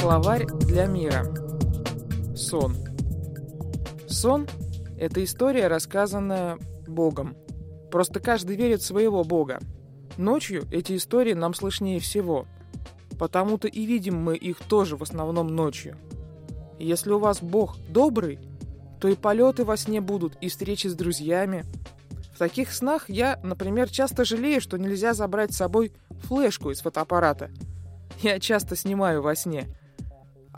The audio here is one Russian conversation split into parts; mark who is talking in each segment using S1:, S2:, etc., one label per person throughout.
S1: Словарь для мира. Сон. Сон – это история, рассказанная Богом. Просто каждый верит в своего Бога. Ночью эти истории нам слышнее всего. Потому-то и видим мы их тоже в основном ночью. Если у вас Бог добрый, то и полеты во сне будут, и встречи с друзьями. В таких снах я, например, часто жалею, что нельзя забрать с собой флешку из фотоаппарата. Я часто снимаю во сне –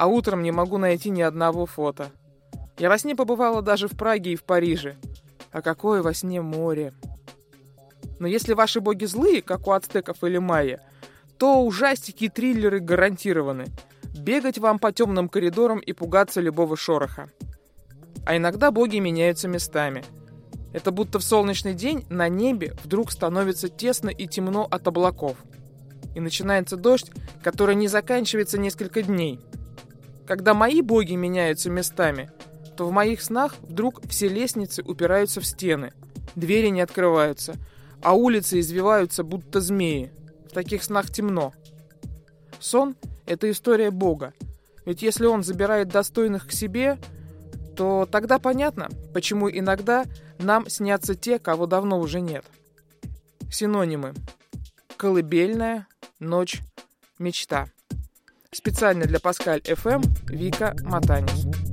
S1: а утром не могу найти ни одного фото. Я во сне побывала даже в Праге и в Париже. А какое во сне море. Но если ваши боги злые, как у ацтеков или майя, то ужастики и триллеры гарантированы. Бегать вам по темным коридорам и пугаться любого шороха. А иногда боги меняются местами. Это будто в солнечный день на небе вдруг становится тесно и темно от облаков. И начинается дождь, который не заканчивается несколько дней – когда мои боги меняются местами, то в моих снах вдруг все лестницы упираются в стены, двери не открываются, а улицы извиваются, будто змеи. В таких снах темно. Сон — это история Бога. Ведь если он забирает достойных к себе, то тогда понятно, почему иногда нам снятся те, кого давно уже нет. Синонимы. Колыбельная, ночь, мечта. Специально для Паскаль FM Вика Матанис.